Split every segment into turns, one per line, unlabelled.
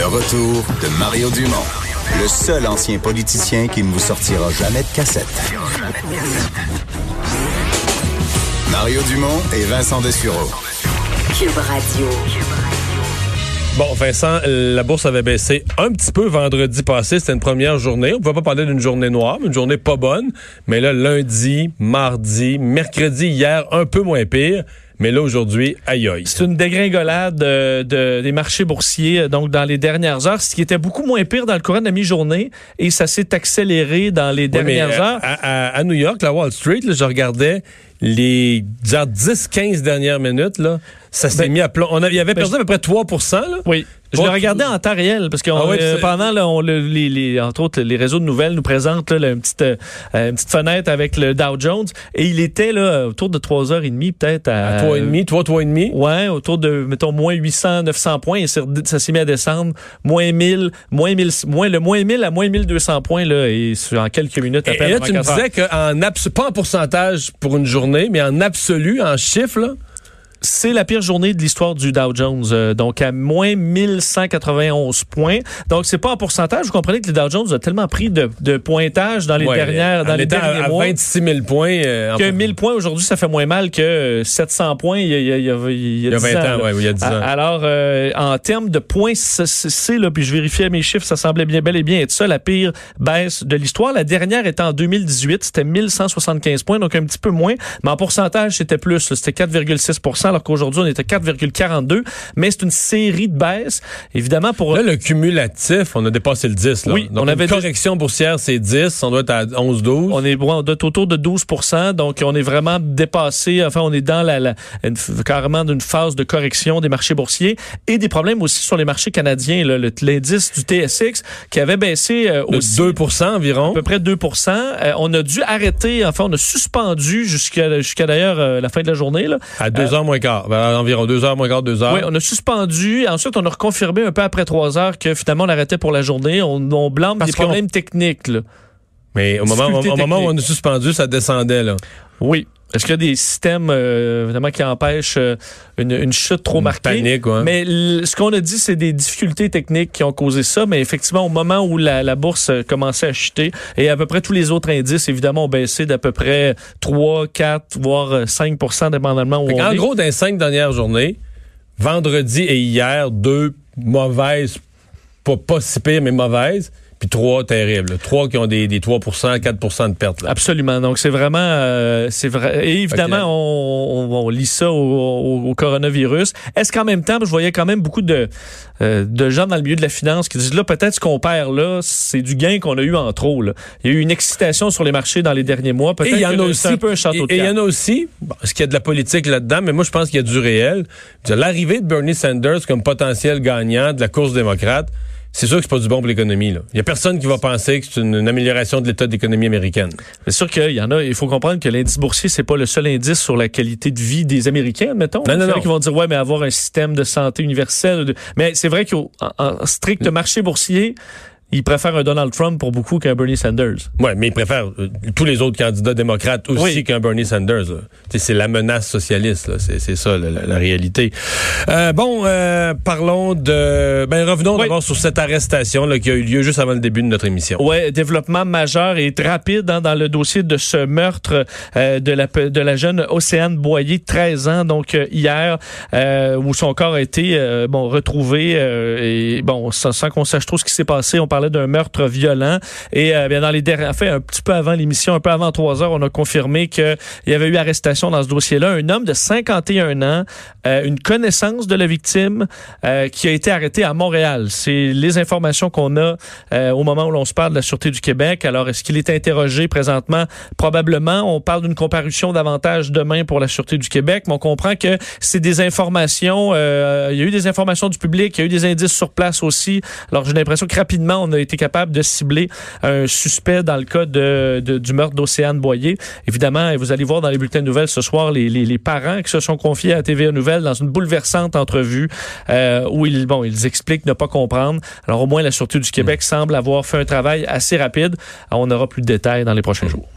Le retour de Mario Dumont, le seul ancien politicien qui ne vous sortira jamais de cassette. Mario Dumont et Vincent Dessureau.
Cube Radio.
Bon, Vincent, la bourse avait baissé un petit peu vendredi passé. C'était une première journée. On ne peut pas parler d'une journée noire, mais une journée pas bonne. Mais là, lundi, mardi, mercredi, hier, un peu moins pire. Mais là, aujourd'hui, aïe aïe.
C'est une dégringolade euh, de, des marchés boursiers euh, donc dans les dernières heures, ce qui était beaucoup moins pire dans le courant de la mi-journée et ça s'est accéléré dans les dernières
mais,
heures.
À, à, à, New York, la Wall Street, là, je regardais les 10-15 dernières minutes, là, ça s'est
Ben,
mis à plomb. On a, il avait perdu à peu près 3 là.
Oui. Je
Toi,
le regardais en temps réel parce que
Ah oui,
euh, pendant là, on, les, les- entre autres les réseaux de nouvelles nous présentent là, là, une petite euh, une petite fenêtre avec le Dow Jones et il était là autour de 3h30 peut-être à,
À 3,5, 3, 3,5.
Ouais, autour de, mettons, moins 800, 900 points. Et ça s'est mis à descendre. Moins 1000, moins 1000, moins, le moins 1000 à moins 1200 points, là, et en quelques minutes à peine.
et là, tu me disais qu'en pas en pourcentage pour une journée, mais en absolu, en chiffres,
C'est la pire journée de l'histoire du Dow Jones. euh, donc, à moins 1191 points. Donc, c'est pas en pourcentage. Vous comprenez que le Dow Jones a tellement pris de, de pointage dans les
ouais,
dernières, dans les derniers
à, à
mois.
26 000 points. euh,
que 1000 points aujourd'hui, ça fait moins mal que euh, 700 points il y a, il y a, il y a, il y a
il y a
10
20 ans,
là.
ouais, il y a 10 ans.
Alors, euh, en termes de points, c'est- là, puis je vérifiais mes chiffres, ça semblait bien bel et bien être ça, la pire baisse de l'histoire. La dernière était en 2018, c'était 1175 points, donc un petit peu moins, mais en pourcentage, c'était plus, c'était 4,6 alors qu'aujourd'hui, on était 4,42, mais c'est une série de baisses. Évidemment, pour...
Là, le cumulatif, on a dépassé le 10. Là.
Oui,
Donc,
on avait
une correction boursière, c'est 10. On doit être à 11-12.
On est on doit être autour de 12% donc on est vraiment dépassé, enfin on est dans la, la une- carrément d'une phase de correction des marchés boursiers et des problèmes aussi sur les marchés canadiens. L'indice du TSX qui avait baissé euh, aussi
2 environ.
à peu près 2% Euh, On a dû arrêter, enfin on a suspendu jusqu'à jusqu'à d'ailleurs euh, la fin de la journée. Là.
À 2 heures moins quart. Ben, environ 2 heures moins quart, 2 heures.
Oui, on a suspendu. Ensuite, on a reconfirmé un peu après 3 heures que finalement on arrêtait pour la journée. On, on blâme
Parce
des problèmes techniques. Là.
Mais au moment, au, au moment où on a suspendu, ça descendait. Là.
Oui. Est-ce qu'il y a des systèmes euh, évidemment qui empêchent euh, une, une chute trop
Une
marquée?
panique, ouais.
Mais ce qu'on a dit, c'est des difficultés techniques qui ont causé ça. Mais effectivement, au moment où la, la bourse euh, commençait à chuter, et à peu près tous les autres indices, évidemment, ont baissé d'à peu près 3, 4, voire euh, 5 dépendamment où on
en
est.
gros, dans les cinq dernières journées, vendredi et hier, deux mauvaises, pas, pas si pires, mais mauvaises, puis trois terribles. Trois qui ont des, des 3 4% de pertes. Là.
Absolument. Donc c'est vraiment, euh, c'est vrai. Et évidemment, on, on, on lit ça au, au- au coronavirus. Est-ce qu'en même temps, je voyais quand même beaucoup de euh, de gens dans le milieu de la finance qui disent là peut-être ce qu'on perd là, c'est du gain qu'on a eu en trop. Là. Il y a eu une excitation sur les marchés dans les derniers mois. Peut-être
il y en a aussi.
un peu un château de
et il y en a aussi, bon, est-ce qu'il y a de la politique là-dedans, mais moi je pense qu'il y a du réel. L'arrivée de Bernie Sanders comme potentiel gagnant de la course démocrate, c'est sûr que c'est pas du bon pour l'économie. Il y a personne qui va penser que c'est une, une amélioration de l'état de l'économie américaine.
C'est sûr qu'il y en a. Il faut comprendre que l'indice boursier c'est pas le seul indice sur la qualité de vie des Américains, mettons.
Non, non, non.
qui vont dire ouais, mais avoir un système de santé universel. Mais c'est vrai qu'en en strict marché boursier, ils préfèrent un Donald Trump pour beaucoup qu'un Bernie Sanders.
Ouais, mais ils préfèrent euh, tous les autres candidats démocrates aussi
Oui.
qu'un Bernie Sanders. C'est la menace socialiste, c'est ça la, la- la réalité. Euh, bon, euh, parlons de. Ben revenons
Oui.
d'abord sur cette arrestation là, qui a eu lieu juste avant le début de notre émission.
Ouais, développement majeur et rapide hein, dans le dossier de ce meurtre euh, de la de la jeune Océane Boyer, 13 ans, donc euh, hier, euh, où son corps a été bon retrouvé euh, et bon sans, sans qu'on sache trop ce qui s'est passé, on parlait d'un meurtre violent et euh, bien dans les derniers, fait un petit peu avant l'émission, un peu avant 3 heures, on a confirmé que il y avait eu arrestation dans ce dossier-là, un homme de 51 ans, euh, une connaissance de la victime euh, qui a été arrêté à Montréal. C'est les informations qu'on a euh, au moment où l'on se parle de la Sûreté du Québec. Alors, est-ce qu'il est interrogé présentement? Probablement. On parle d'une comparution davantage demain pour la Sûreté du Québec, mais on comprend que c'est des informations, euh, il y a eu des informations du public, il y a eu des indices sur place aussi. Alors, j'ai l'impression que rapidement, on a été capable de cibler un suspect dans le cas de, de- du meurtre d'Océane Boyer. Évidemment, vous allez voir dans les bulletins de nouvelles ce soir les, les, les parents qui se sont confiés à TVA Nouvelles dans une bouleversante entrevue euh, où ils, bon, ils expliquent ne pas comprendre. Alors, au moins, la Sûreté du Québec semble avoir fait un travail assez rapide. Alors, on aura plus de détails dans les prochains jours.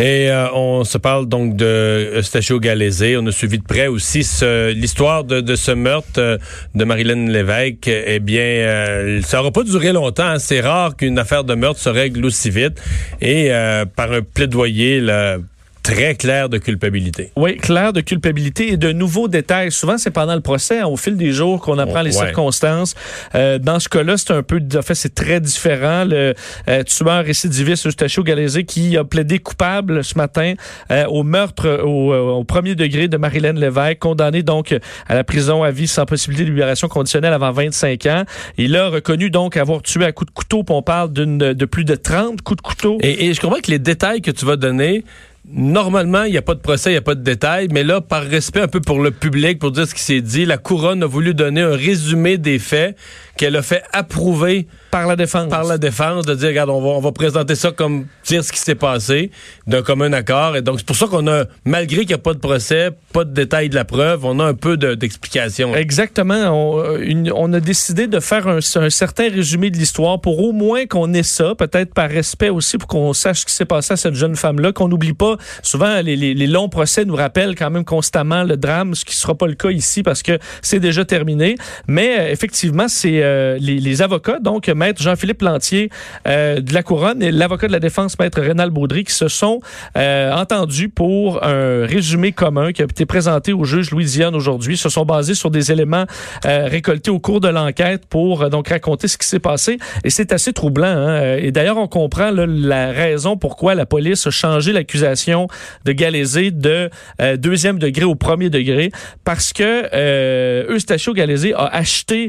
Et euh, on se parle donc de Eustachio Galézé. On a suivi de près aussi l'histoire de, ce meurtre euh, de Marilyn Lévesque. Eh bien, euh, ça n'aura pas duré longtemps. Hein. C'est rare qu'une affaire de meurtre se règle aussi vite. Et par un plaidoyer là, très clair de culpabilité.
Oui, clair de culpabilité et de nouveaux détails. Souvent, c'est pendant le procès, hein, au fil des jours, qu'on apprend les circonstances. Euh, dans ce cas-là, c'est un peu, en fait, c'est très différent. Le euh, tueur récidiviste Eustachio Galézé qui a plaidé coupable ce matin euh, au meurtre au, au, premier degré de Marilyn Lévesque, condamné donc à la prison à vie sans possibilité de libération conditionnelle avant 25 ans. Il a reconnu donc avoir tué à coups de couteau, puis on parle d'une de plus de 30 coups de couteau.
Et, et je comprends que les détails que tu vas donner Normalement, il n'y a pas de procès, il n'y a pas de détails, mais là, par respect un peu pour le public, pour dire ce qui s'est dit, la couronne a voulu donner un résumé des faits qu'elle a fait approuver
par la défense.
Par la défense, de dire, regarde, on va, on va présenter ça comme dire ce qui s'est passé, d'un commun accord. Et donc, c'est pour ça qu'on a, malgré qu'il n'y a pas de procès, pas de détails de la preuve, on a un peu d'explication.
Exactement. On, euh, on, a décidé de faire un, un certain résumé de l'histoire pour au moins qu'on ait ça, peut-être par respect aussi, pour qu'on sache ce qui s'est passé à cette jeune femme-là, qu'on n'oublie pas. Souvent, les, les, les, longs procès nous rappellent quand même constamment le drame, ce qui ne sera pas le cas ici parce que c'est déjà terminé. Mais euh, effectivement, c'est euh, les, les, avocats, donc maître Jean-Philippe Lantier euh, de la Couronne et l'avocat de la défense, maître Rénal Baudry, qui se sont euh, entendus pour un résumé commun qui a été présenté au juge Louisiane aujourd'hui. se sont basés sur des éléments euh, récoltés au cours de l'enquête pour donc raconter ce qui s'est passé. Et c'est assez troublant. Hein? Et d'ailleurs, on comprend là, la raison pourquoi la police a changé l'accusation de Galézé de deuxième degré au premier degré, parce que Eustachio Galézé a acheté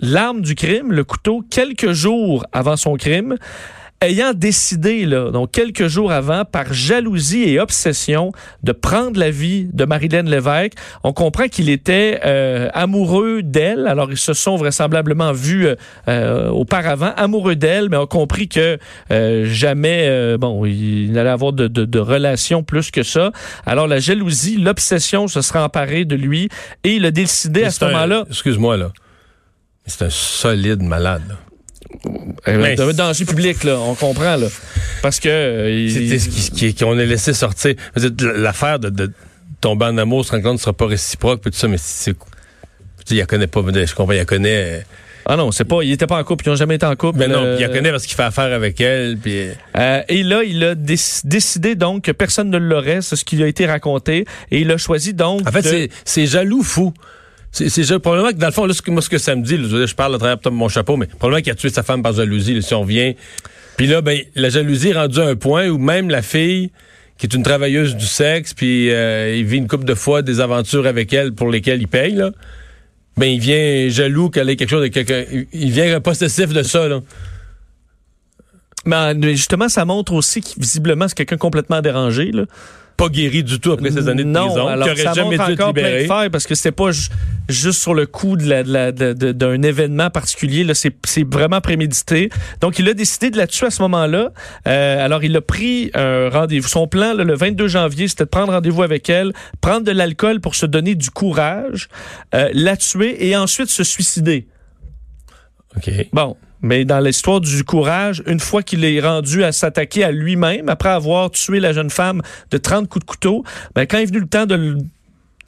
l'arme du crime, le couteau, quelques jours avant son crime, ayant décidé, là, donc quelques jours avant, par jalousie et obsession, de prendre la vie de Marilyn Lévesque. On comprend qu'il était euh, amoureux d'elle. Alors, ils se sont vraisemblablement vus euh, euh, auparavant, amoureux d'elle, mais ont compris que jamais, bon, il n'allait avoir de, de, de relation plus que ça. Alors, la jalousie, l'obsession se sera emparée de lui et il a décidé à ce moment-là...
Excuse-moi, là. C'est un solide malade.
Mais, un danger public, là, on comprend, là. Parce que.
Euh, C'était ce qu'on a laissé sortir. L'affaire de, tomber en amour, se rendre compte ne sera pas réciproque, puis tout ça, mais c'est. Il la connaît pas, je comprends, il la connaît. Euh,
ah non, c'est pas, il était pas en couple, ils n'ont jamais été en couple.
Mais non, euh, il la connaît parce qu'il fait affaire avec elle. Puis...
et là, il a décidé donc que personne ne l'aurait, c'est ce qui a été raconté, et il a choisi donc.
En fait, c'est jaloux fou. C'est probablement que dans le fond, là, moi, ce que ça me dit, je parle à travers mon chapeau, mais probablement qu'il a tué sa femme par jalousie, si on vient. Puis là, ben, la jalousie est rendue à un point où même la fille, qui est une travailleuse du sexe, puis euh, il vit une couple de fois des aventures avec elle pour lesquelles il paye, là, ben, il vient jaloux qu'elle ait quelque chose de quelqu'un. Il vient possessif de ça, là.
Mais justement, ça montre aussi que visiblement, c'est quelqu'un complètement dérangé, là
pas guéri du tout après ces années de
non,
prison,
alors, ça jamais montre encore plein de failles parce que c'était pas juste sur le coup d'un de de, de, événement particulier. Là, c'est, vraiment prémédité. Donc, il a décidé de la tuer à ce moment-là. Euh, alors, il a pris un rendez-vous. Son plan, le 22 janvier, c'était de prendre rendez-vous avec elle, prendre de l'alcool pour se donner du courage, euh, la tuer et ensuite se suicider.
OK.
Bon. Mais dans l'histoire du courage, une fois qu'il est rendu à s'attaquer à lui-même, après avoir tué la jeune femme de 30 coups de couteau, ben, quand est venu le temps de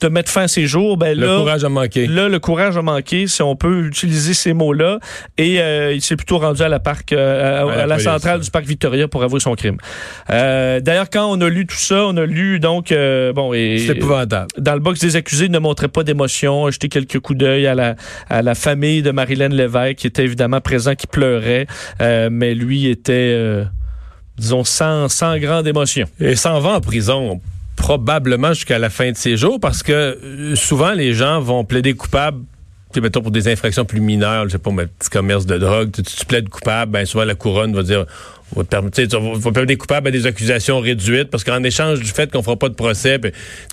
de mettre fin à ses jours, ben
là, le courage a manqué.
Là, le courage a manqué, si on peut utiliser ces mots-là. Et euh, il s'est plutôt rendu à la parc, euh, à, la, centrale du parc Victoria pour avouer son crime. Euh, D'ailleurs, quand on a lu tout ça, on a lu donc bon
c'est épouvantable.
Dans le box des accusés, il ne montrait pas d'émotion, jeté quelques coups d'œil à la à la famille de Marilyn Lévesque qui était évidemment présent, qui pleurait, mais lui était disons sans sans grande émotion.
Et s'en va en prison probablement jusqu'à la fin de ses jours parce que euh, souvent les gens vont plaider coupable mettons pour des infractions plus mineures, je sais pas, un petit commerce de drogue, tu, tu plaides coupable, ben souvent la couronne va dire on va permettre, on des coupables à des accusations réduites parce qu'en échange du fait qu'on fera pas de procès,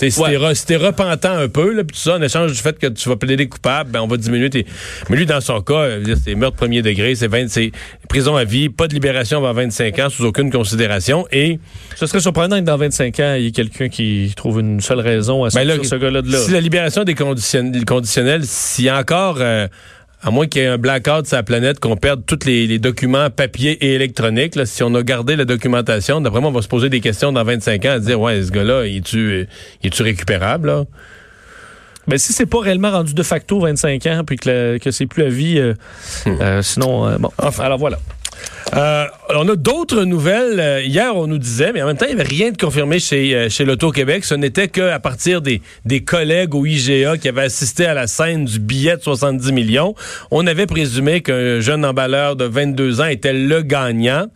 si t'es repentant un peu, là, tout ça, en échange du fait que tu vas plaider coupable, ben on va diminuer tes. Mais lui, dans son cas, c'est meurtre premier degré, c'est 20, c'est prison à vie, pas de libération avant 25 ans sous aucune considération et.
Ce serait surprenant que dans 25 ans, il y ait quelqu'un qui trouve une seule raison à ben ce gars-là de là.
Si la libération des conditionnels, s'il y a encore euh, à moins qu'il y ait un blackout sur la planète, qu'on perde tous les, les documents papier et électroniques, là, si on a gardé la documentation, d'après moi, on va se poser des questions dans 25 ans à dire, ouais, ce gars-là, il est-tu est récupérable? Là?
Ben, si c'est pas réellement rendu de facto 25 ans, puis que, c'est plus à vie, euh,
Hmm.
euh, sinon, euh, bon. alors voilà.
Euh, on a d'autres nouvelles. Euh, Hier, on nous disait, mais en même temps, il n'y avait rien de confirmé chez, euh, chez l'Auto-Québec. Ce n'était qu'à partir des, des collègues au IGA qui avaient assisté à la scène du billet de 70 millions. On avait présumé qu'un jeune emballeur de 22 ans était le gagnant.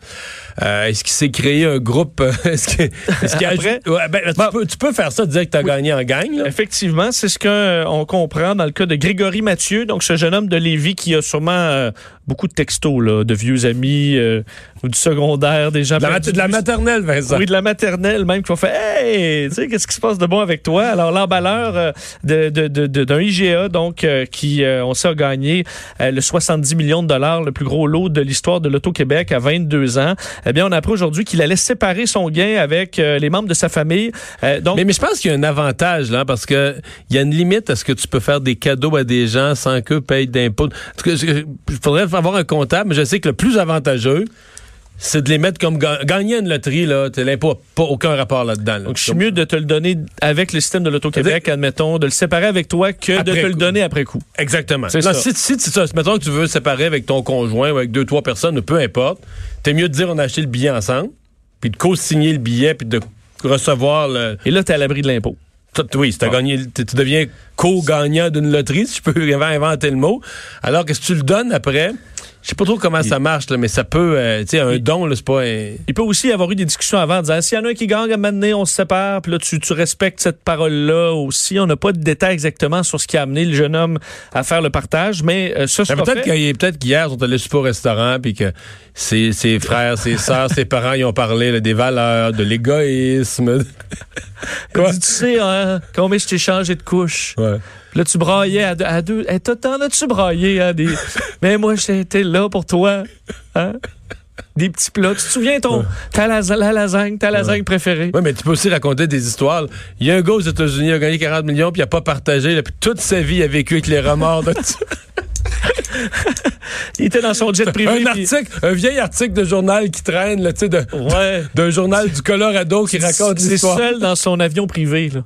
Euh, est-ce qu'il s'est créé un groupe? euh, Est-ce que, est-ce qu'il a-
Après?
Ouais, ben, tu, peux, tu peux faire ça, dire que tu as gagné en gagne. là.
Effectivement, c'est ce qu'on comprend dans le cas de Grégory Mathieu, donc ce jeune homme de Lévis qui a sûrement euh, beaucoup de textos là, de vieux amis euh, ou du secondaire, des gens
De la, de la maternelle, Vincent.
Oui, de la maternelle même, qui vont faire Hey, tu sais, qu'est-ce qui se passe de bon avec toi? Alors, l'emballeur euh, de, de, d'un IGA, donc, euh, qui, euh, on sait, a gagné le 70 millions de dollars, le plus gros lot de l'histoire de l'Auto-Québec à 22 ans. Eh bien, on a appris aujourd'hui qu'il allait séparer son gain avec les membres de sa famille. Donc,
Mais, mais je pense qu'il y a un avantage, là, parce que il y a une limite à ce que tu peux faire des cadeaux à des gens sans qu'eux payent d'impôts. Il faudrait avoir un comptable, mais je sais que le plus avantageux, c'est de les mettre comme ga- gagner une loterie, là. L'impôt n'a pas aucun rapport là-dedans. là.
donc, je suis mieux de te le donner avec le système de l'Auto-Québec, admettons, de le séparer avec toi que de te le donner après coup.
Exactement.
C'est
Non,
ça.
Si, si, si, mettons que tu veux séparer avec ton conjoint ou avec deux, trois personnes, peu importe, t'es mieux de dire on a acheté le billet ensemble, puis de co-signer le billet, puis de recevoir le,
Et là, tu es à l'abri de l'impôt.
Oui, si t'as gagné, tu tu deviens co-gagnant d'une loterie, si je peux inventer le mot. Alors que si tu le donnes après, je sais pas trop comment ça marche, là, mais ça peut, euh, tu sais, un don, là, c'est pas un...
Il peut aussi y avoir eu des discussions avant en disant s'il y en a un qui gagne à donné, on se sépare, puis là tu, tu respectes cette parole-là aussi. On n'a pas de détails exactement sur ce qui a amené le jeune homme à faire le partage, mais euh, ça sera
peut-être a- peut-être qu'hier, ils sont allés super au restaurant, puis que ses, ses frères, ses sœurs, ses parents, ils ont parlé là, des valeurs, de l'égoïsme.
Il
Quoi?
dit, tu sais, hein, combien je t'ai changé de couche?
Ouais.
Là, tu braillais à deux. À deux. Hey, t'en- T'en as-tu braillé? Hein, des... mais moi, j'étais là pour toi. Hein? Des petits plats. Tu te souviens ton, ta, lasa- la lasagne, ta lasagne préférée?
Oui, mais tu peux aussi raconter des histoires. Il y a un gars aux États-Unis, il a gagné 40 millions, puis il a pas partagé, là, puis toute sa vie, il a vécu avec les remords de
Il était dans son jet privé.
un article, un vieil article de journal qui traîne, là, tu sais, de-
Ouais.
d'un journal du Colorado qui raconte
C'est
l'histoire.
seul dans son avion privé, là.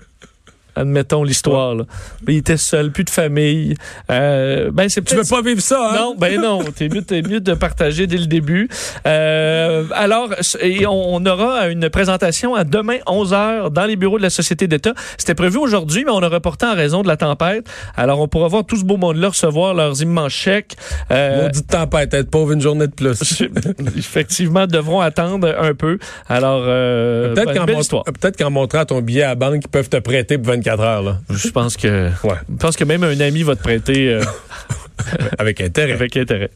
Admettons l'histoire, là. Il était seul, plus de famille. Euh, ben, c'est
Tu veux pas vivre ça, hein?
Non, ben non. T'es mieux, t'es mieux de partager dès le début. Euh, alors, et on, on aura une présentation à demain 11 h dans les bureaux de la Société d'État. C'était prévu aujourd'hui, mais on a reporté en raison de la tempête. Alors, on pourra voir tout ce beau monde-là recevoir leurs immenses chèques. Euh,
Maudite tempête, être pauvre une journée de plus.
effectivement, devront attendre un peu. Alors, euh,
Peut-être
ben,
qu'en qu'en montrant ton billet à la banque, ils peuvent te prêter pour 24 heures, là.
Je pense que,
Ouais.
je pense que même un ami va te prêter euh,
Avec intérêt.
avec intérêt.